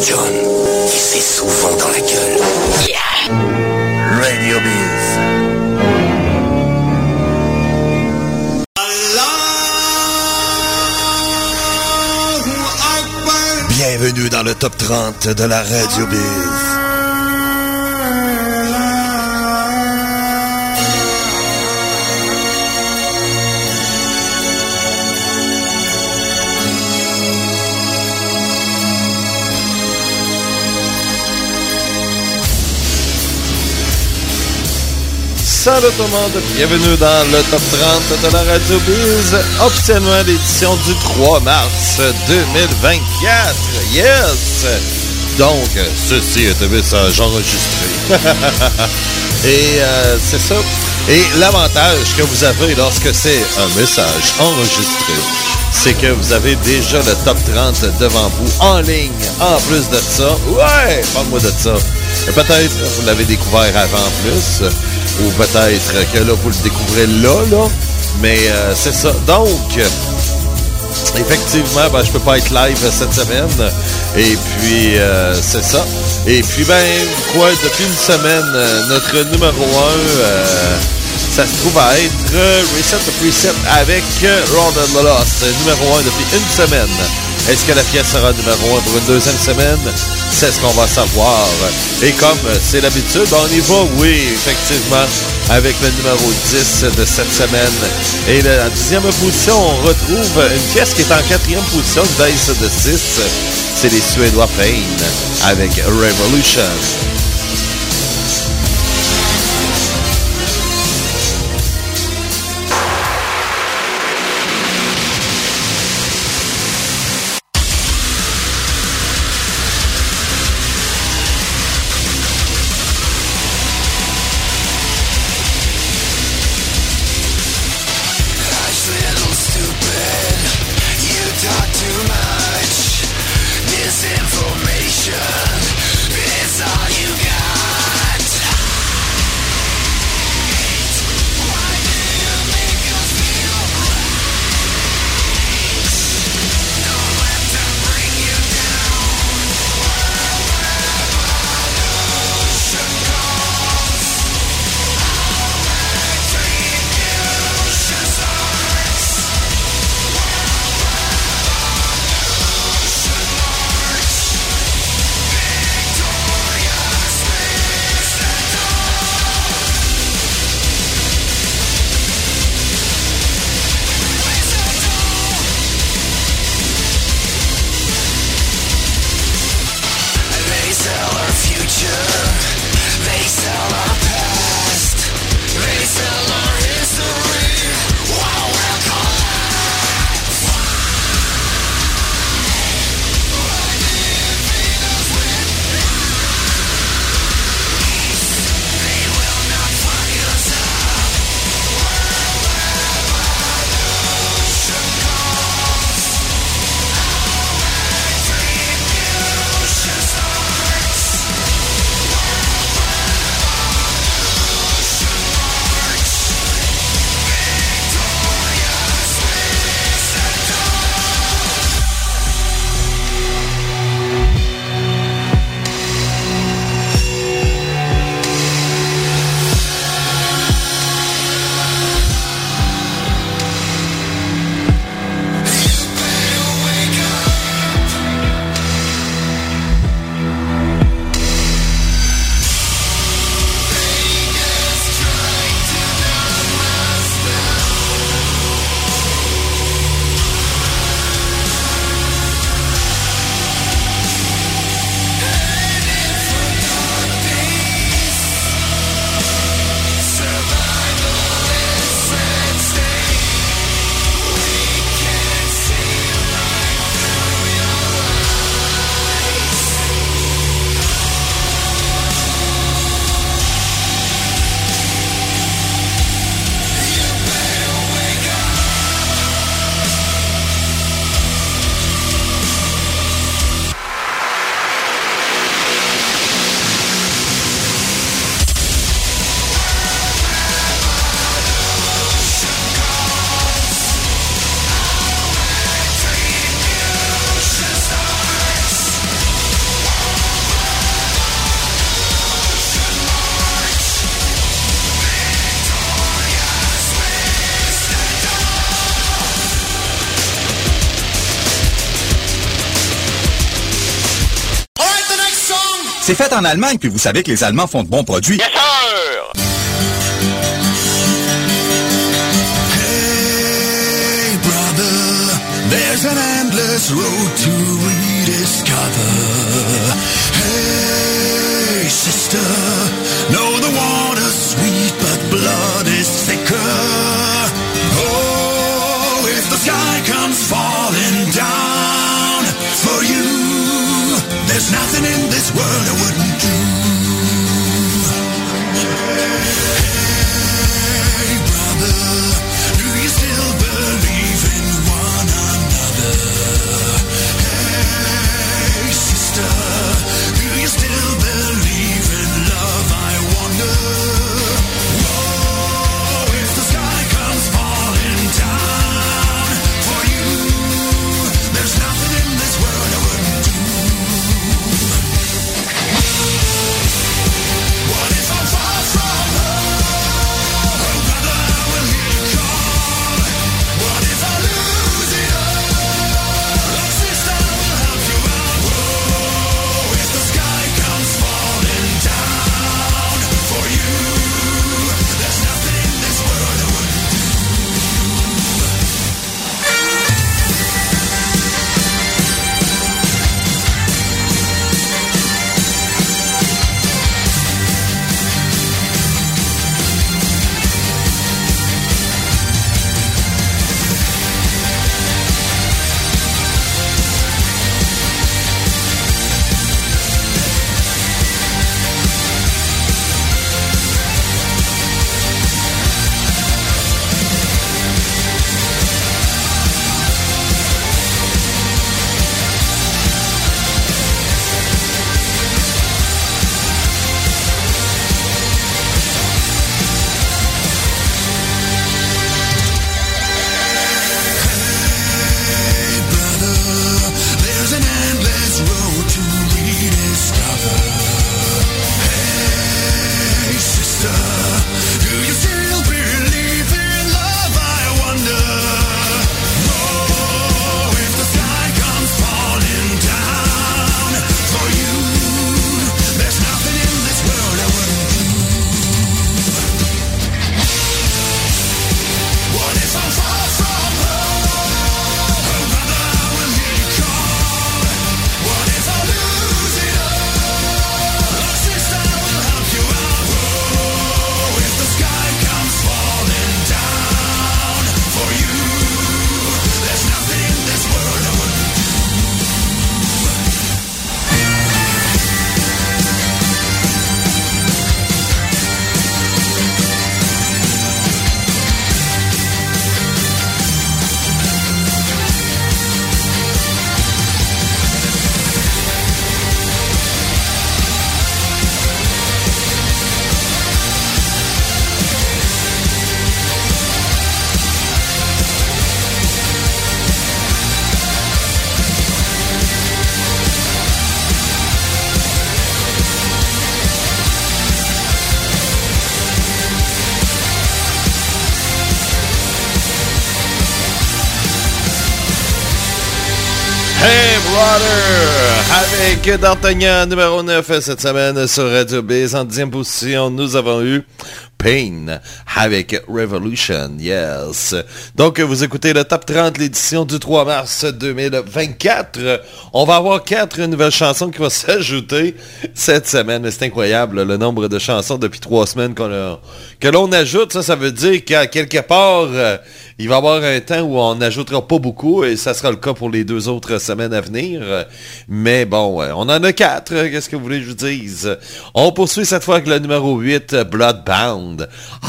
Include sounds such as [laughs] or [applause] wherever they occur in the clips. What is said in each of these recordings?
John, qui s'est souvent dans la gueule. Yeah! Radio Biz. Bienvenue dans le top 30 de la Radio Biz. Salut tout le monde, bienvenue dans le top 30 de la Radio Biz, officiellement l'édition du 3 mars 2024. Yes! Donc, ceci est un message enregistré. [laughs] Et euh, c'est ça. Et l'avantage que vous avez lorsque c'est un message enregistré, c'est que vous avez déjà le top 30 devant vous en ligne. En plus de ça, ouais, parle-moi de ça. Peut-être vous l'avez découvert avant plus ou peut-être que là, vous le découvrez là, là. Mais euh, c'est ça. Donc, effectivement, ben, je peux pas être live cette semaine. Et puis, euh, c'est ça. Et puis, ben, quoi, depuis une semaine, euh, notre numéro 1, ça se trouve à être Reset the Preset avec Ronald Lost, numéro 1 depuis une semaine. Est-ce que la pièce sera numéro 1 pour une deuxième semaine? C'est ce qu'on va savoir. Et comme c'est l'habitude, on y va, oui, effectivement, avec le numéro 10 de cette semaine. Et la dixième position, on retrouve une pièce qui est en quatrième position, baisse de 6. C'est les Suédois Pain avec Revolution. En Allemagne, puis vous savez que les Allemands font de bons produits. Yes, sir! Hey, brother, there's an endless road to rediscover. Hey, sister, know the water's sweet, but blood is thicker. Oh, if the sky comes falling down nothing in this world I wouldn't do. Hey, brother, do you still believe in one another? Avec D'Artagnan numéro 9 cette semaine sur Radio Biz. En dixième position, nous avons eu Pain avec Revolution, yes. Donc, vous écoutez le Top 30, l'édition du 3 mars 2024. On va avoir quatre nouvelles chansons qui vont [laughs] s'ajouter cette semaine. C'est incroyable, le nombre de chansons depuis trois semaines qu'on a- que l'on ajoute. Ça, ça veut dire qu'à quelque part, il va y avoir un temps où on n'ajoutera pas beaucoup et ça sera le cas pour les deux autres semaines à venir. Mais bon, euh, on en a quatre. Qu'est-ce que vous voulez que je vous dise? On poursuit cette fois avec le numéro 8, Bloodbound,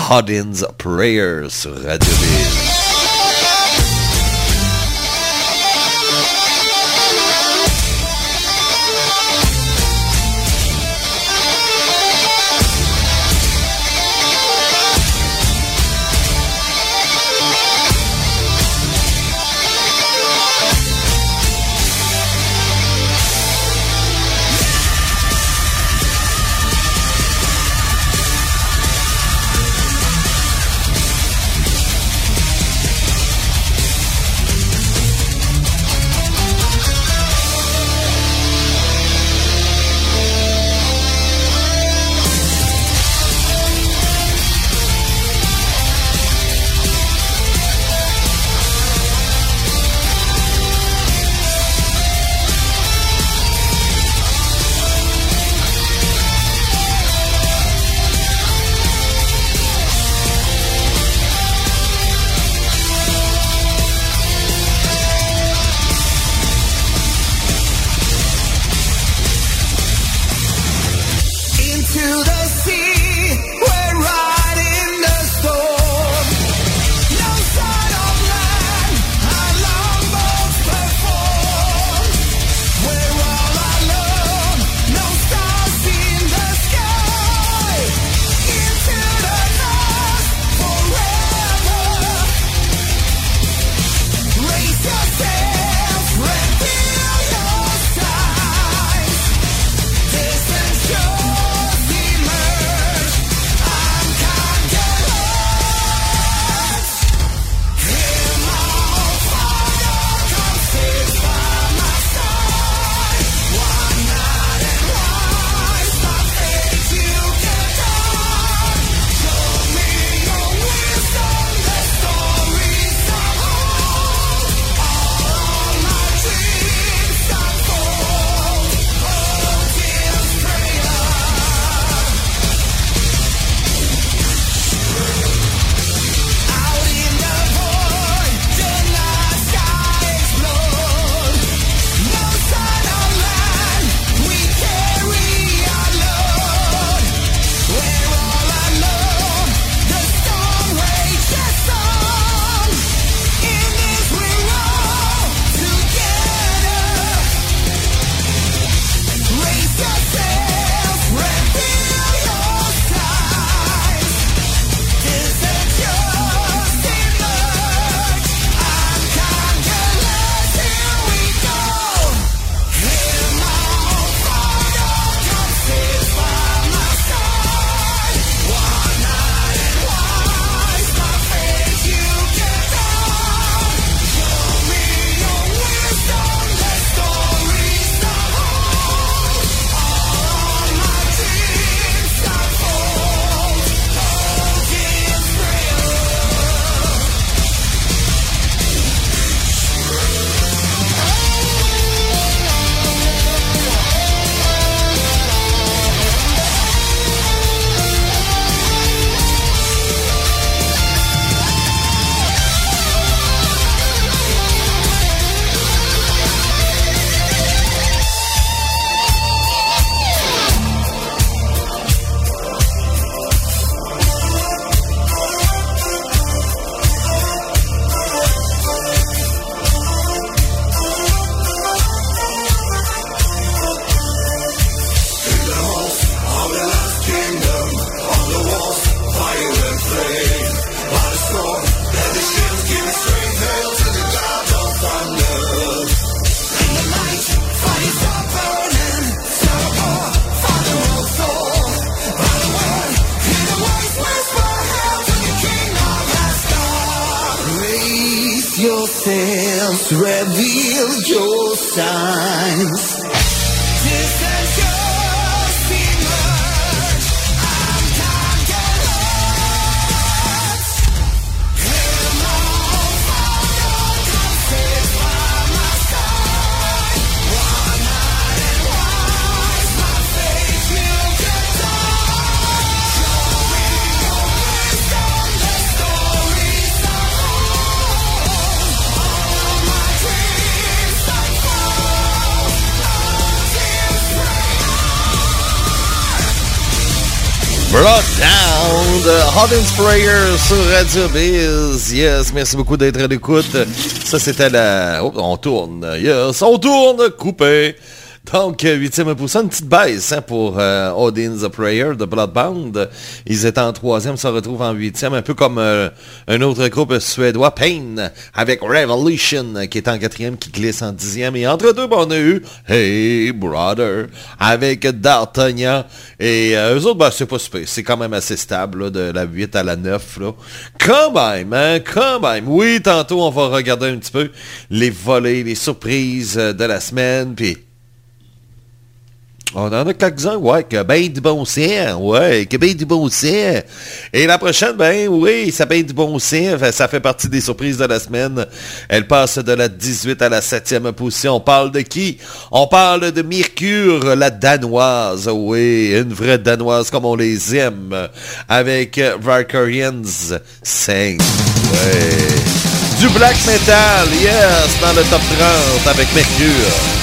Hoddin's Prayer sur Radio. Hot Sprayer sur Radio Biz. Yes, merci beaucoup d'être à l'écoute. Ça, c'était la... Oh, on tourne. Yes, on tourne. Coupé. Donc, euh, huitième pouce, une petite baisse hein, pour euh, Odin's Prayer de Bloodbound. Ils étaient en troisième, se retrouvent en huitième, un peu comme euh, un autre groupe suédois, Pain, avec Revolution, qui est en quatrième, qui glisse en dixième. Et entre deux, ben, on a eu Hey Brother, avec D'Artagnan. Et euh, eux autres, ben, c'est pas super. C'est quand même assez stable, de la 8 à la 9. Là. Quand même, hein, quand même. Oui, tantôt, on va regarder un petit peu les volets, les surprises euh, de la semaine, puis... On en a quelques-uns, ouais, que ben du bon sens, ouais, que ben du bon sens. Et la prochaine, ben oui, ça ben du bon sens, ça fait partie des surprises de la semaine. Elle passe de la 18 à la 7e position. On parle de qui? On parle de Mercure, la danoise, oui, une vraie danoise comme on les aime, avec Valkyrians 5, ouais. Du black metal, yes, dans le top 30 avec Mercure.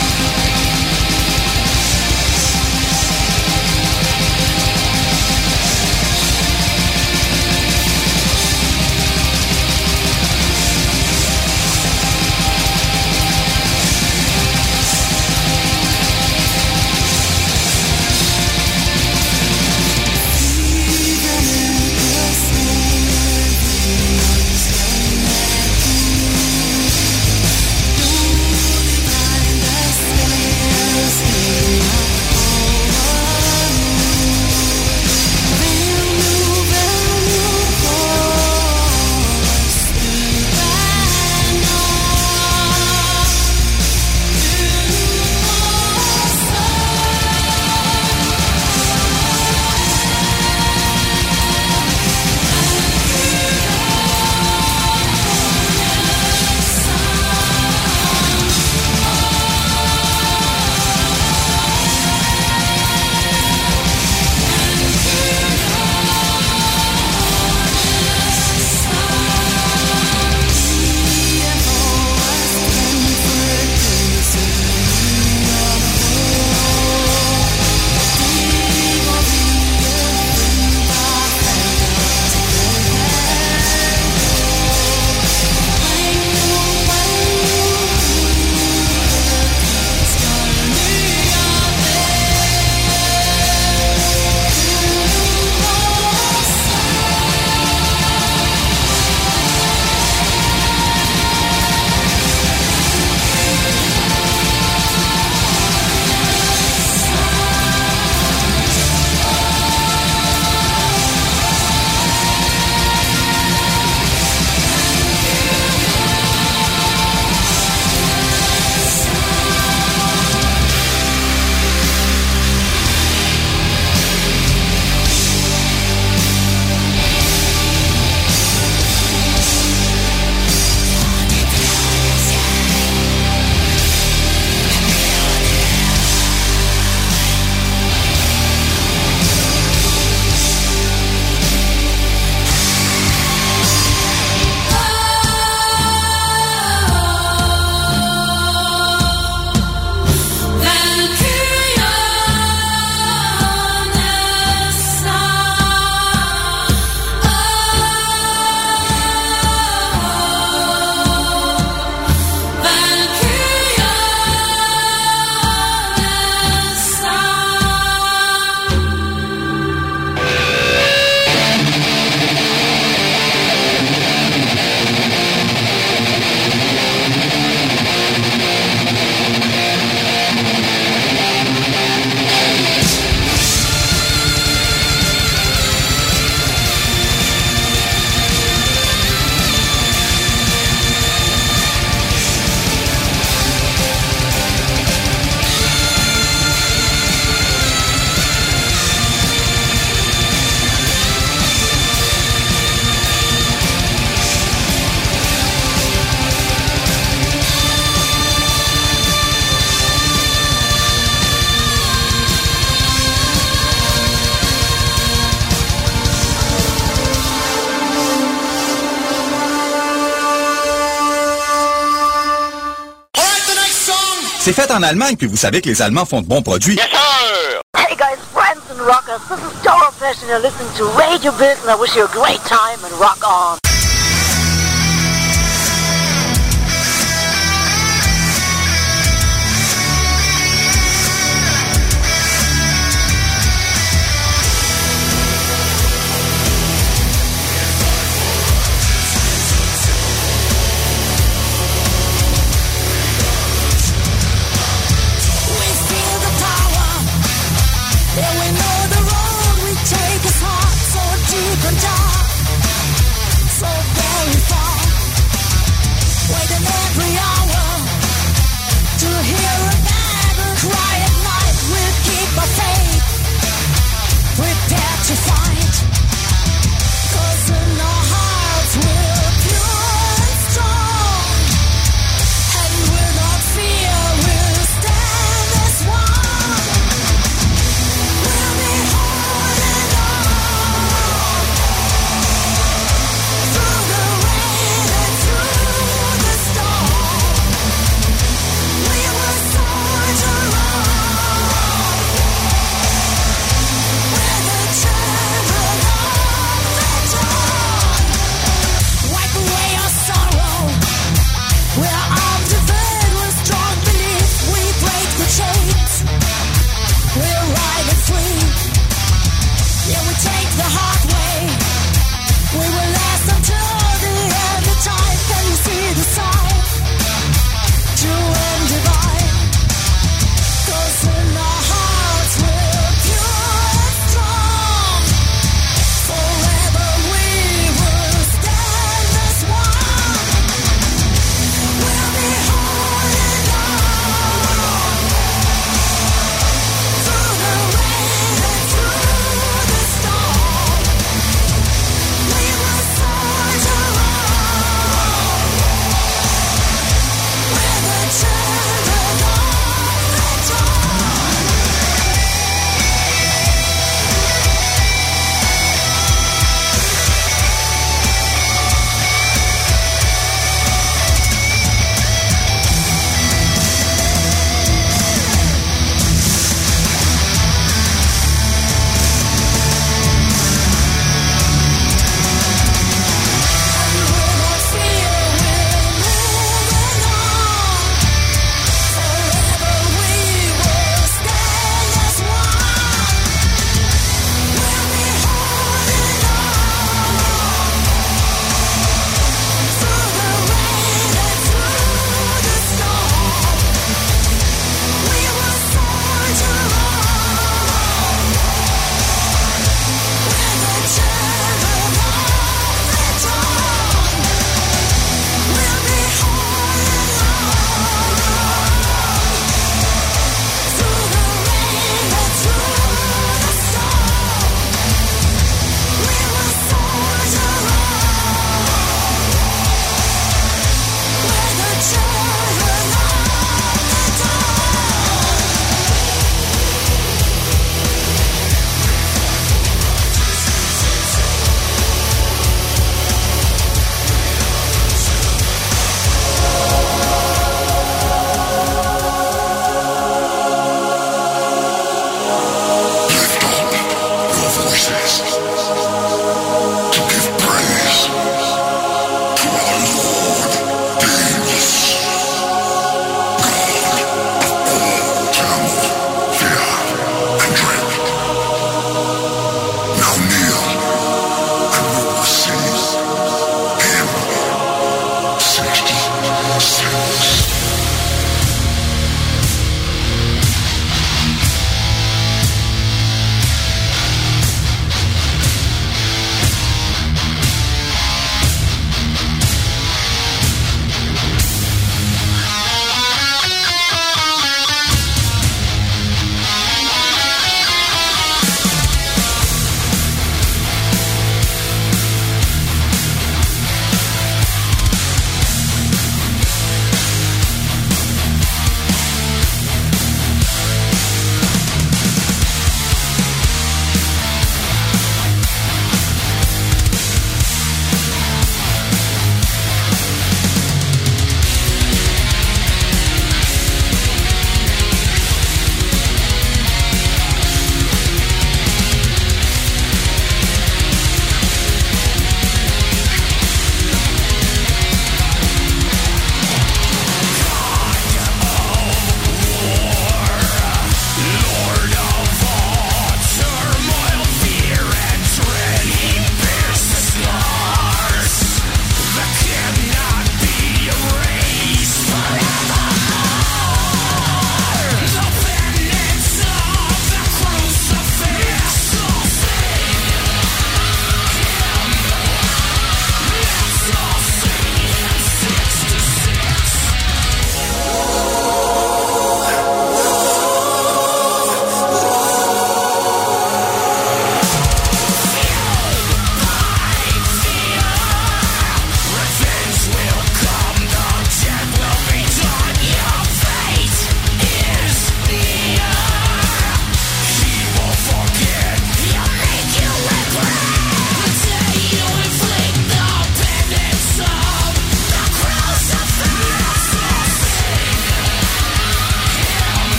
En Allemagne, puis vous savez que les Allemands font de bons produits. Hey guys, friends and rockers, this is Doro Fish and you're listening to Radio Biz and I wish you a great time and rock on.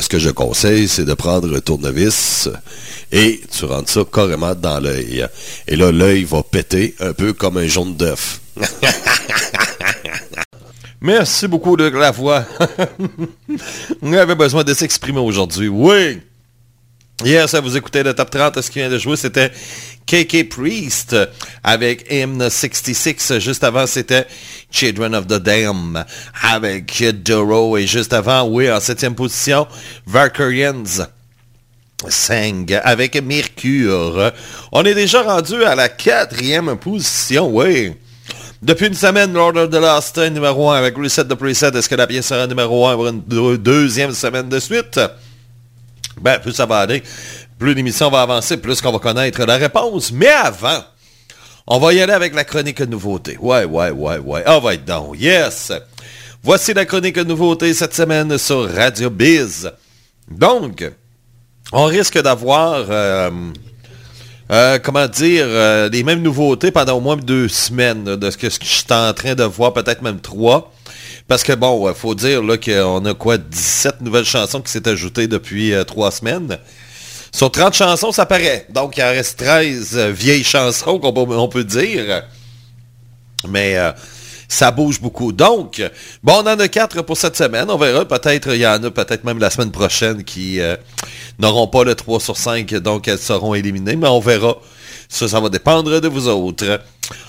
Ce que je conseille, c'est de prendre un tournevis et tu rentres ça carrément dans l'œil. Et là, l'œil va péter un peu comme un jaune d'œuf. [laughs] Merci beaucoup de la voix. On avait besoin de s'exprimer aujourd'hui. Oui. Hier, ça vous écoutez le top 30. Ce qui vient de jouer, c'était KK Priest avec Hymn 66. Juste avant, c'était Children of the Dam avec Doro. Et juste avant, oui, en septième position, Valkyrians. Sang avec Mercure. On est déjà rendu à la quatrième position, oui. Depuis une semaine, Lord of the Lost numéro 1 avec Reset the Preset. Est-ce que la pièce sera numéro 1 pour une deux- deuxième semaine de suite? Ben, plus ça va aller, plus l'émission va avancer, plus qu'on va connaître la réponse. Mais avant, on va y aller avec la chronique nouveauté. Ouais, ouais, ouais, ouais. Ah, va être donc. Yes! Voici la chronique nouveauté cette semaine sur Radio Biz. Donc, on risque d'avoir, euh, euh, comment dire, euh, les mêmes nouveautés pendant au moins deux semaines de ce que, ce que je suis en train de voir, peut-être même trois. Parce que bon, il faut dire qu'on a quoi, 17 nouvelles chansons qui s'est ajoutées depuis trois semaines. Sur 30 chansons, ça paraît. Donc, il en reste 13 euh, vieilles chansons qu'on peut, on peut dire. Mais euh, ça bouge beaucoup. Donc, bon, on en a quatre pour cette semaine. On verra. Peut-être, il y en a peut-être même la semaine prochaine qui euh, n'auront pas le 3 sur 5, donc elles seront éliminées. Mais on verra. Ça, ça va dépendre de vous autres.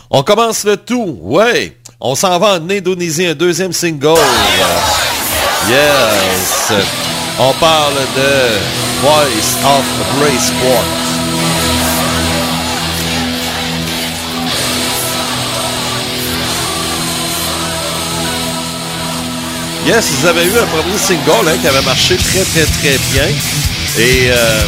On commence le tout. Ouais. On s'en va en Indonésie, un deuxième single. Yes. On parle de Voice of Grace Sport. Yes, ils avaient eu un premier single hein, qui avait marché très très très bien. Et euh,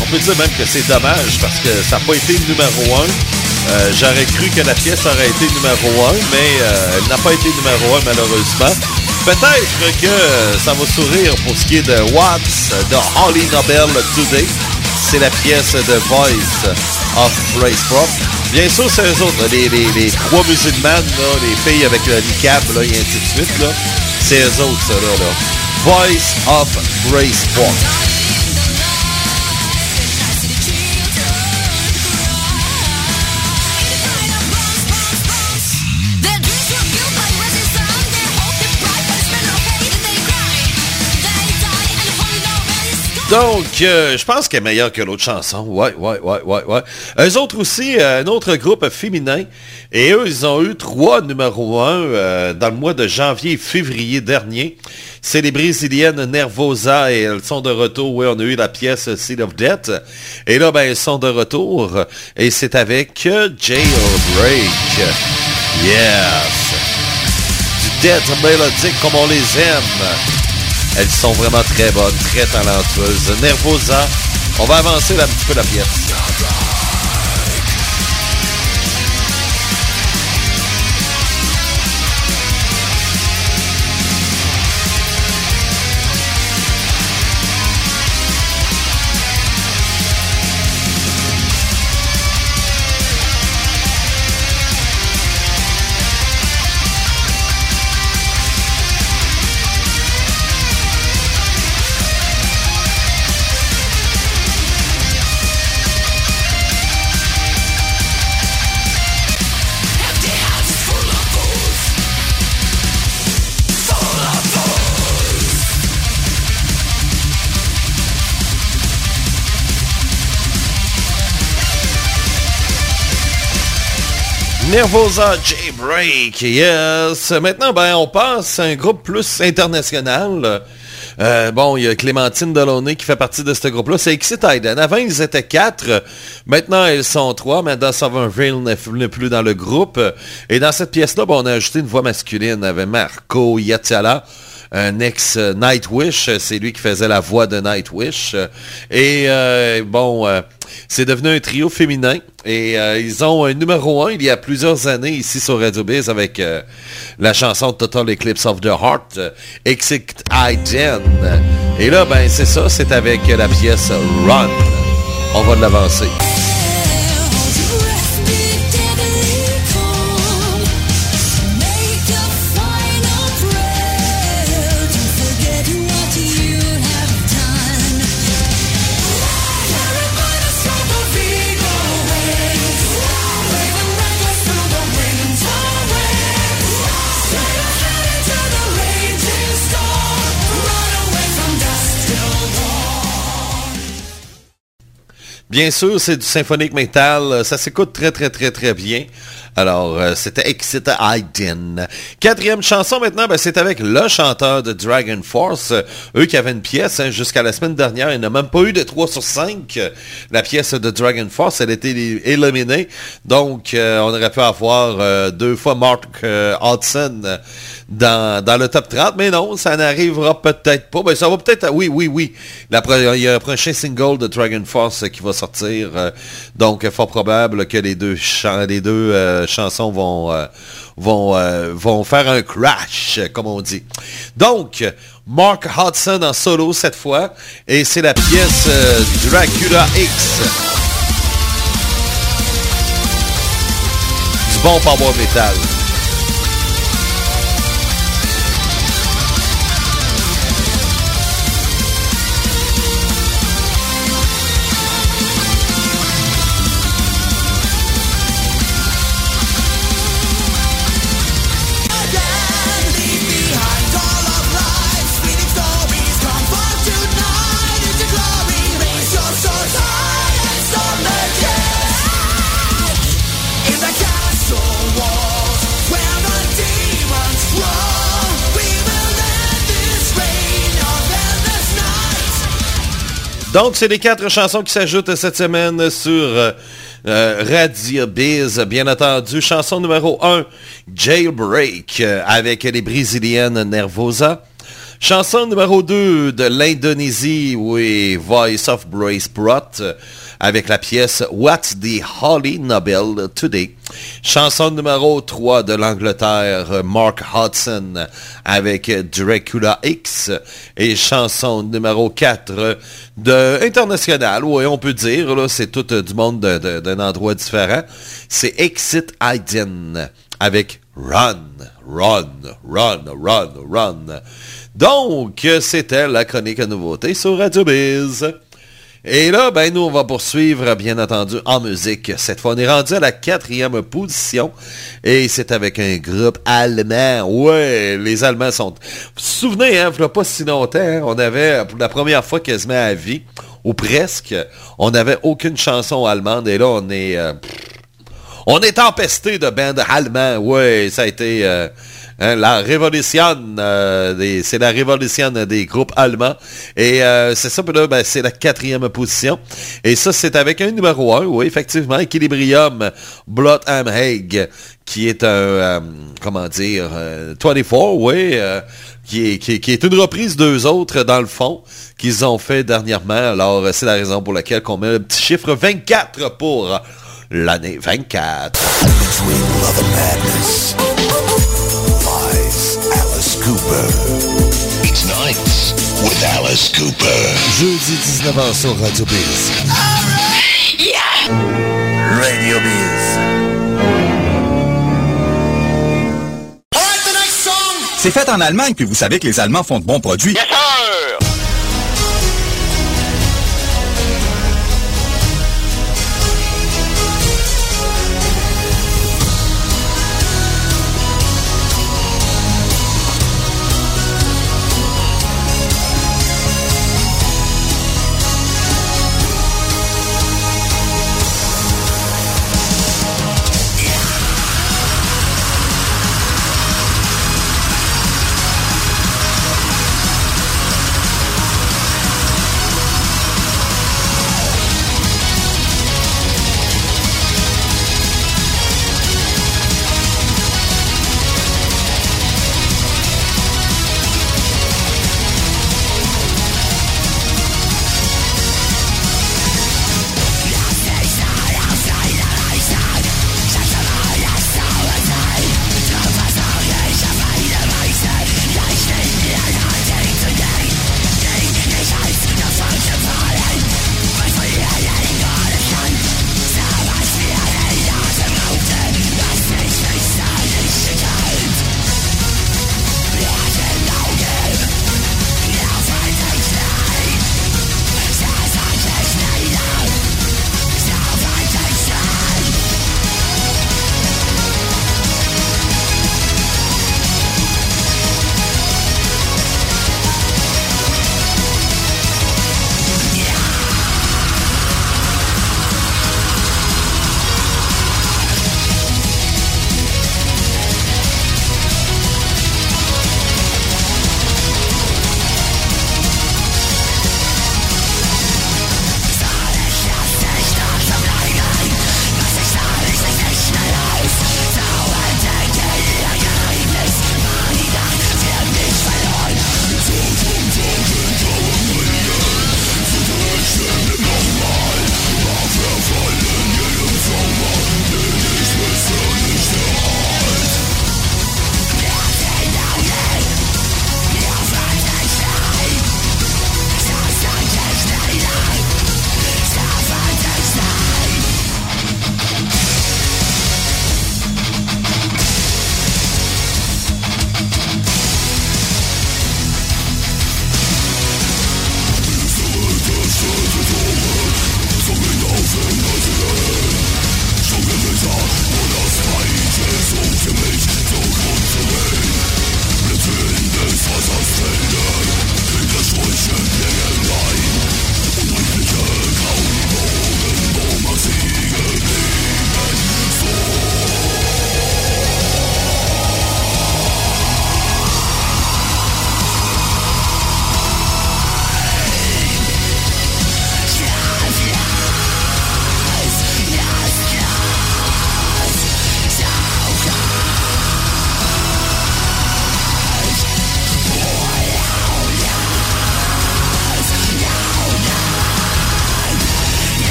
on peut dire même que c'est dommage parce que ça n'a pas été le numéro un. Euh, J'aurais cru que la pièce aurait été numéro un, mais euh, elle n'a pas été numéro un malheureusement. Peut-être que ça va sourire pour ce qui est de Watts de Holly Nobel Today. C'est la pièce de Voice of Grace Prop. Bien sûr, c'est eux autres, les, trois musulmanes, là, les filles avec le niqab là, et ainsi de suite. C'est eux autres, ça, là. Voice of Grace Prop. Donc, euh, je pense qu'elle est meilleure que l'autre chanson. Ouais, ouais, ouais, ouais, ouais. Eux autres aussi, euh, un autre groupe féminin. Et eux, ils ont eu trois numéros 1 dans le mois de janvier et février dernier. C'est les Brésiliennes Nervosa et elles sont de retour. Oui, on a eu la pièce Seed of Death. Et là, ben, elles sont de retour. Et c'est avec euh, Jailbreak. Yes. Du death mélodique comme on les aime. Elles sont vraiment très bonnes, très talentueuses. Nervosa. On va avancer un petit peu la pièce. Nervosa J-Break, yes. Maintenant, ben, on passe à un groupe plus international. Euh, bon, il y a Clémentine Delaunay qui fait partie de ce groupe-là. C'est Exit Iden. Avant, ils étaient quatre. Maintenant, ils sont trois. Maintenant, Sovereignville n'est plus dans le groupe. Et dans cette pièce-là, ben, on a ajouté une voix masculine avec Marco Yatiala un ex Nightwish, c'est lui qui faisait la voix de Nightwish. Et euh, bon, euh, c'est devenu un trio féminin. Et euh, ils ont un numéro un il y a plusieurs années ici sur Radio Biz avec euh, la chanson Total Eclipse of the Heart, euh, Exit Iden. Et là, ben c'est ça, c'est avec la pièce Run. On va l'avancer. Bien sûr, c'est du symphonique metal. Ça s'écoute très, très, très, très bien. Alors, euh, c'était Exit Iden. Quatrième chanson maintenant, ben, c'est avec le chanteur de Dragon Force. Euh, eux qui avaient une pièce hein, jusqu'à la semaine dernière. Il n'a même pas eu de 3 sur 5. Euh, La pièce de Dragon Force, elle a été éliminée. Donc, euh, on aurait pu avoir euh, deux fois Mark euh, Hudson euh, dans, le top 30. Mais non, ça n'arrivera peut-être pas. Ben, ça va peut-être... Oui, oui, oui. Il y a un prochain single de Dragon Force qui va sortir. euh, donc, fort probable que les deux, les deux euh, chansons vont, euh, vont, vont faire un crash, comme on dit. Donc, Mark Hudson en solo cette fois. Et c'est la pièce Dracula X. Du bon power metal. Donc, c'est les quatre chansons qui s'ajoutent cette semaine sur euh, euh, Radio Biz. Bien entendu, chanson numéro 1, Jailbreak, euh, avec les Brésiliennes Nervosa. Chanson numéro 2 de l'Indonésie, oui, Voice of Brace euh, avec la pièce What's the Holly Nobel Today? Chanson numéro 3 de l'Angleterre, Mark Hudson, avec Dracula X. Et chanson numéro 4 euh, de international, oui, on peut dire, là, c'est tout euh, du monde de- de- d'un endroit différent. C'est Exit Iden, avec Run, Run, Run, Run, Run. Donc, c'était la chronique à nouveauté sur Radio Biz. Et là, ben nous, on va poursuivre, bien entendu, en musique. Cette fois, on est rendu à la quatrième position. Et c'est avec un groupe allemand. Ouais, les Allemands sont... Vous vous souvenez, hein, il pas si longtemps, on avait, pour la première fois quasiment à vie, ou presque, on n'avait aucune chanson allemande. Et là, on est... euh, on est empesté de bandes allemands. Ouais, ça a été euh, hein, la révolution. euh, c'est la révolution des groupes allemands. Et euh, c'est ça, ben, c'est la quatrième position. Et ça, c'est avec un numéro 1, oui, effectivement, Equilibrium, Bloodham Hague, qui est un, euh, comment dire, euh, 24, oui, qui est, qui, qui est une reprise d'eux autres, dans le fond, qu'ils ont fait dernièrement. Alors, c'est la raison pour laquelle on met le petit chiffre 24 pour l'année 24. Cooper. It's nights with Alice Cooper. Jeudi 19h sur Radio Biz. Radio Biz. Alright, the next song. C'est fait en Allemagne, puis vous savez que les Allemands font de bons produits. Alright,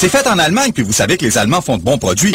C'est fait en Allemagne, puis vous savez que les Allemands font de bons produits.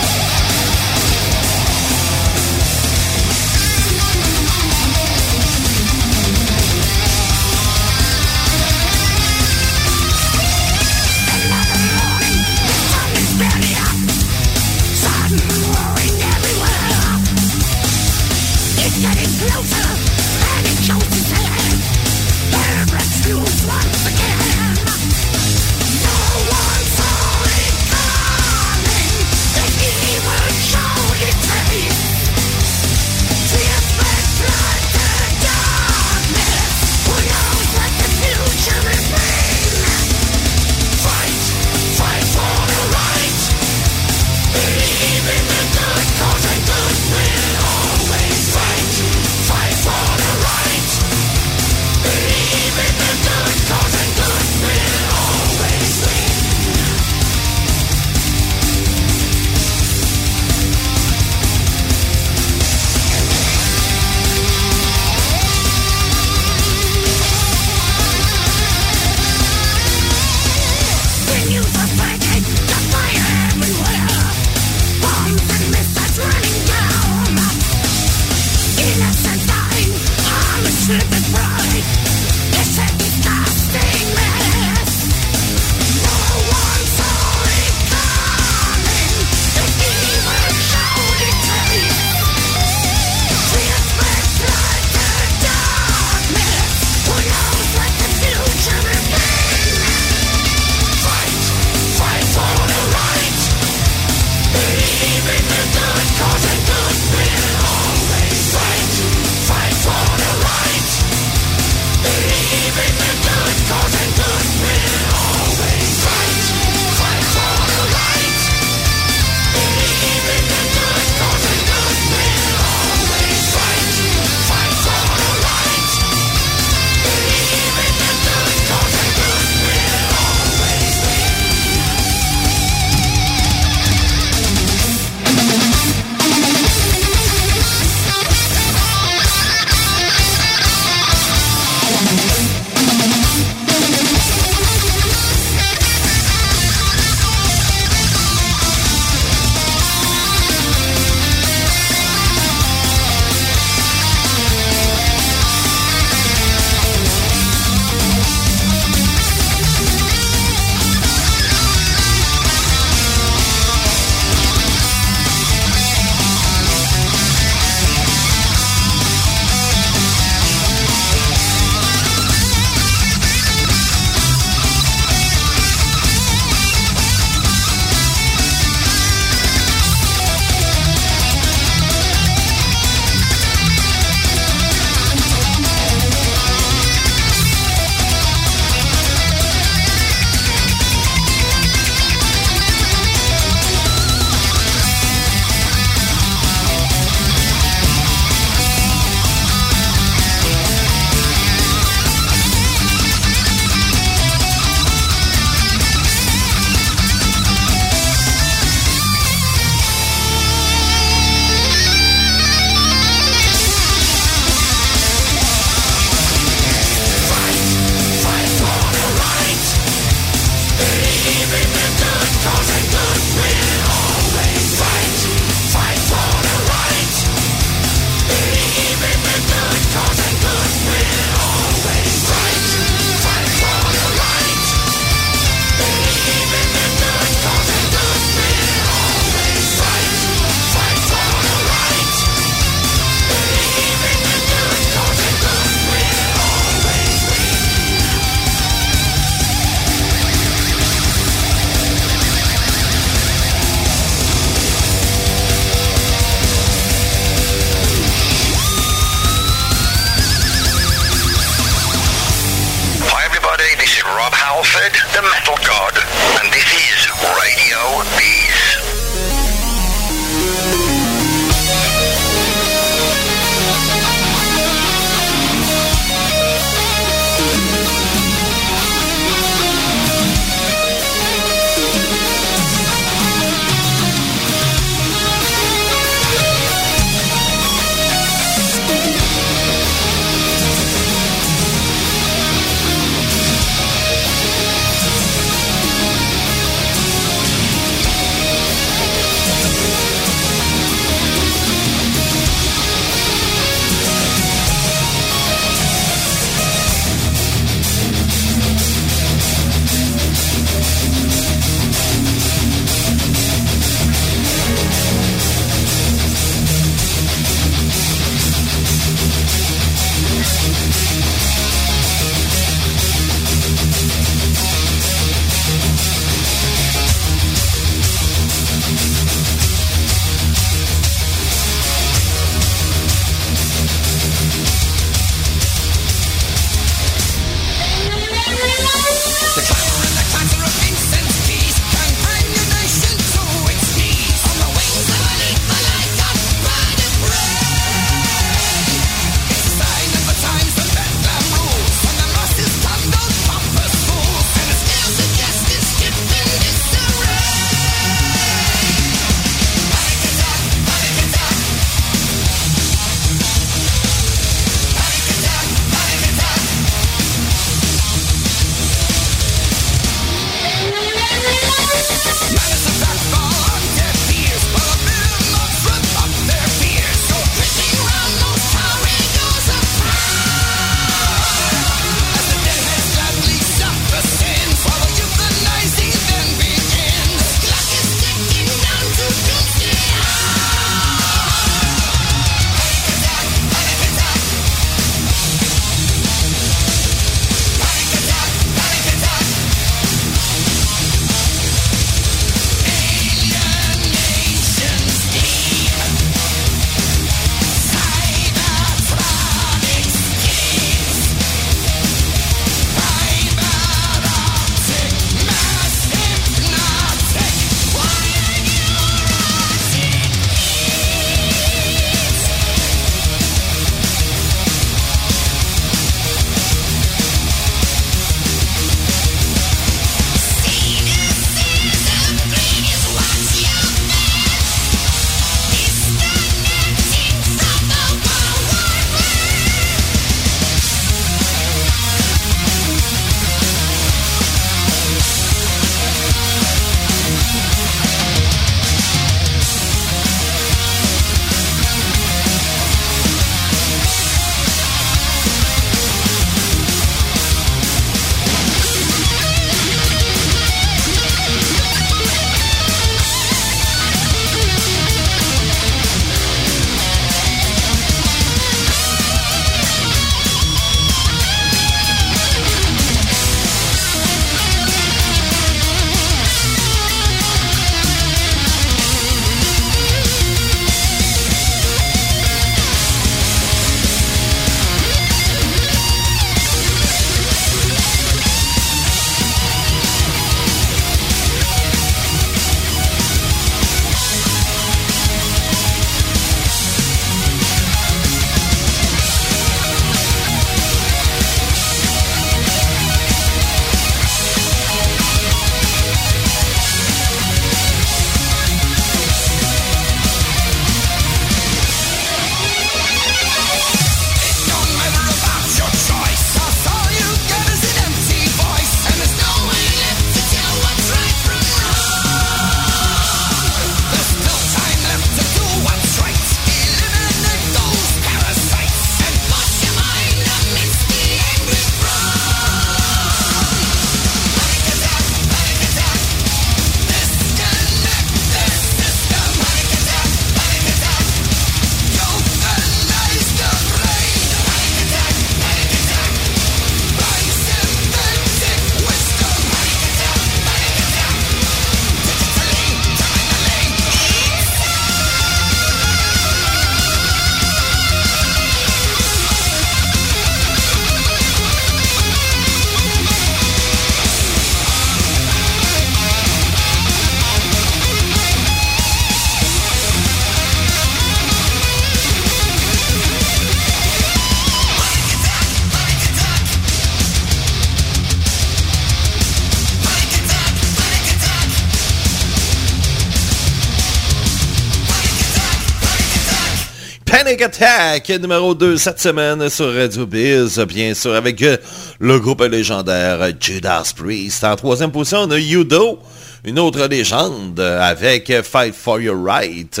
Numéro 2 cette semaine sur Radio Biz, bien sûr, avec euh, le groupe légendaire Judas Priest. En troisième position, on a Yudo, une autre légende, avec Fight for Your Right.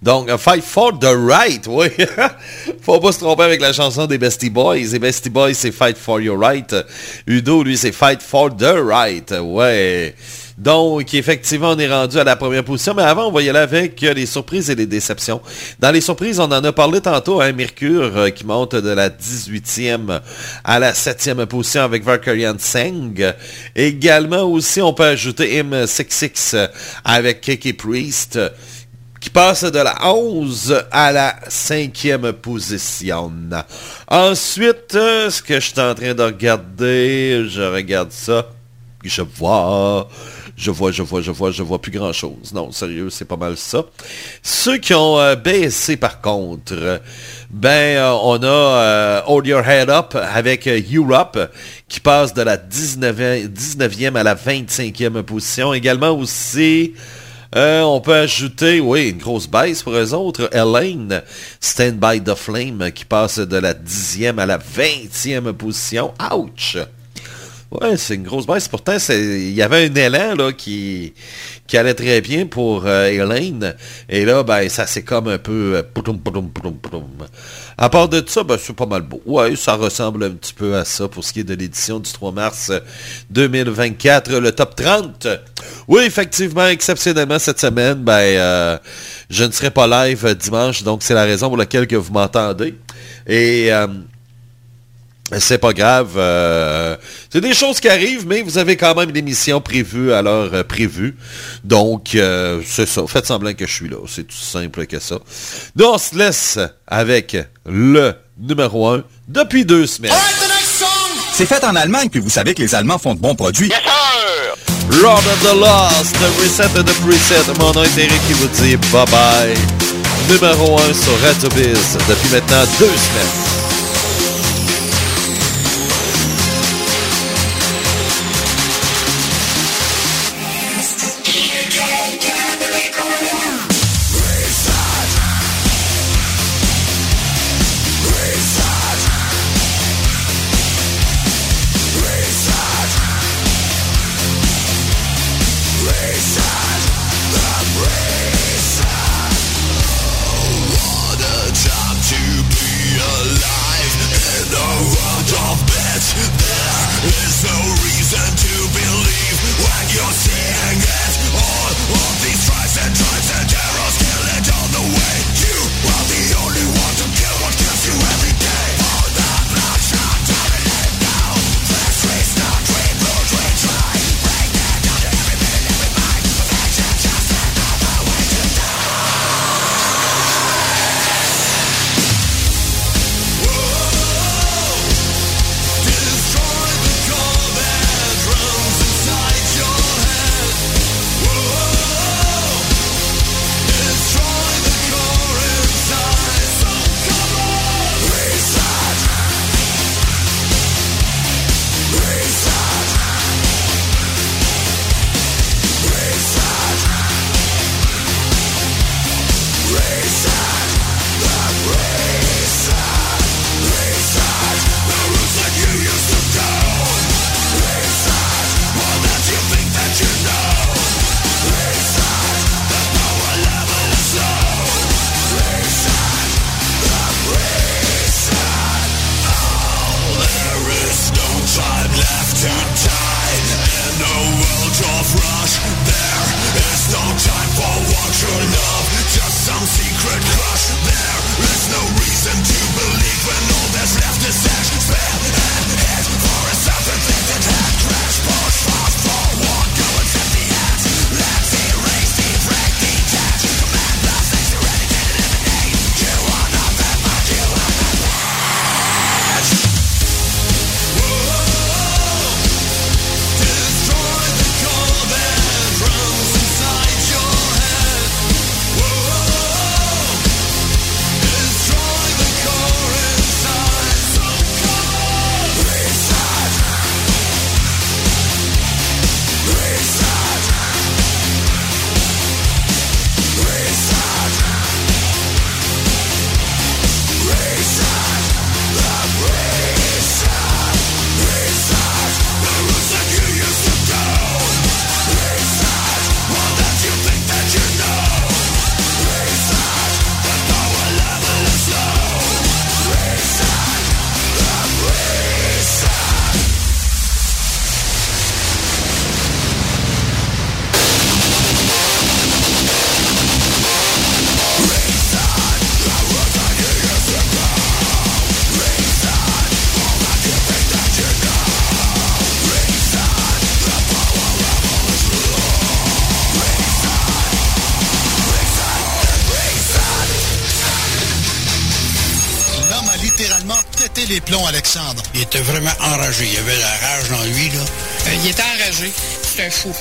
Donc, Fight for the Right, oui. [laughs] Faut pas se tromper avec la chanson des Bestie Boys. Les Bestie Boys, c'est Fight for Your Right. Udo, lui, c'est Fight for the Right, ouais. Donc, effectivement, on est rendu à la première position. Mais avant, on va y aller avec euh, les surprises et les déceptions. Dans les surprises, on en a parlé tantôt, hein, Mercure euh, qui monte de la 18e à la 7e position avec Valkyrian Seng. Également aussi, on peut ajouter M66 avec Kiki Priest qui passe de la 11 à la 5e position. Ensuite, euh, ce que je suis en train de regarder, je regarde ça, je vois, je vois, je vois, je vois, je vois plus grand chose. Non, sérieux, c'est pas mal ça. Ceux qui ont euh, baissé par contre, ben euh, on a euh, Hold Your Head Up avec Europe qui passe de la 19e, 19e à la 25e position. Également aussi, on peut ajouter, oui, une grosse baisse pour eux autres. Elaine, Stand by the Flame, qui passe de la 10e à la 20e position. Ouch! Ouais, c'est une grosse baisse. Pourtant, il y avait un élan là, qui, qui allait très bien pour euh, Elaine. Et là, ben, ça c'est comme un peu... euh. À part de ça, ben, c'est pas mal beau. Ouais, ça ressemble un petit peu à ça pour ce qui est de l'édition du 3 mars euh, 2024, le top 30. Oui, effectivement, exceptionnellement cette semaine, ben, euh, je ne serai pas live euh, dimanche, donc c'est la raison pour laquelle que vous m'entendez. Et... c'est pas grave. euh, c'est des choses qui arrivent, mais vous avez quand même une émission prévue à l'heure euh, prévue. Donc, euh, c'est ça. Faites semblant que je suis là. C'est tout simple que ça. Nous, on se laisse avec le numéro 1 depuis deux semaines. The! C'est fait en Allemagne, puis vous savez que les Allemands font de bons produits. Yes, sir! Lord of the Lost, Reset de Preset. Mon nom est Eric qui vous dit bye bye. Numéro 1 sur Radio Biz depuis maintenant deux semaines. Vraiment enragé. Il avait la rage dans lui, là. Euh, il était enragé. C'est un fou.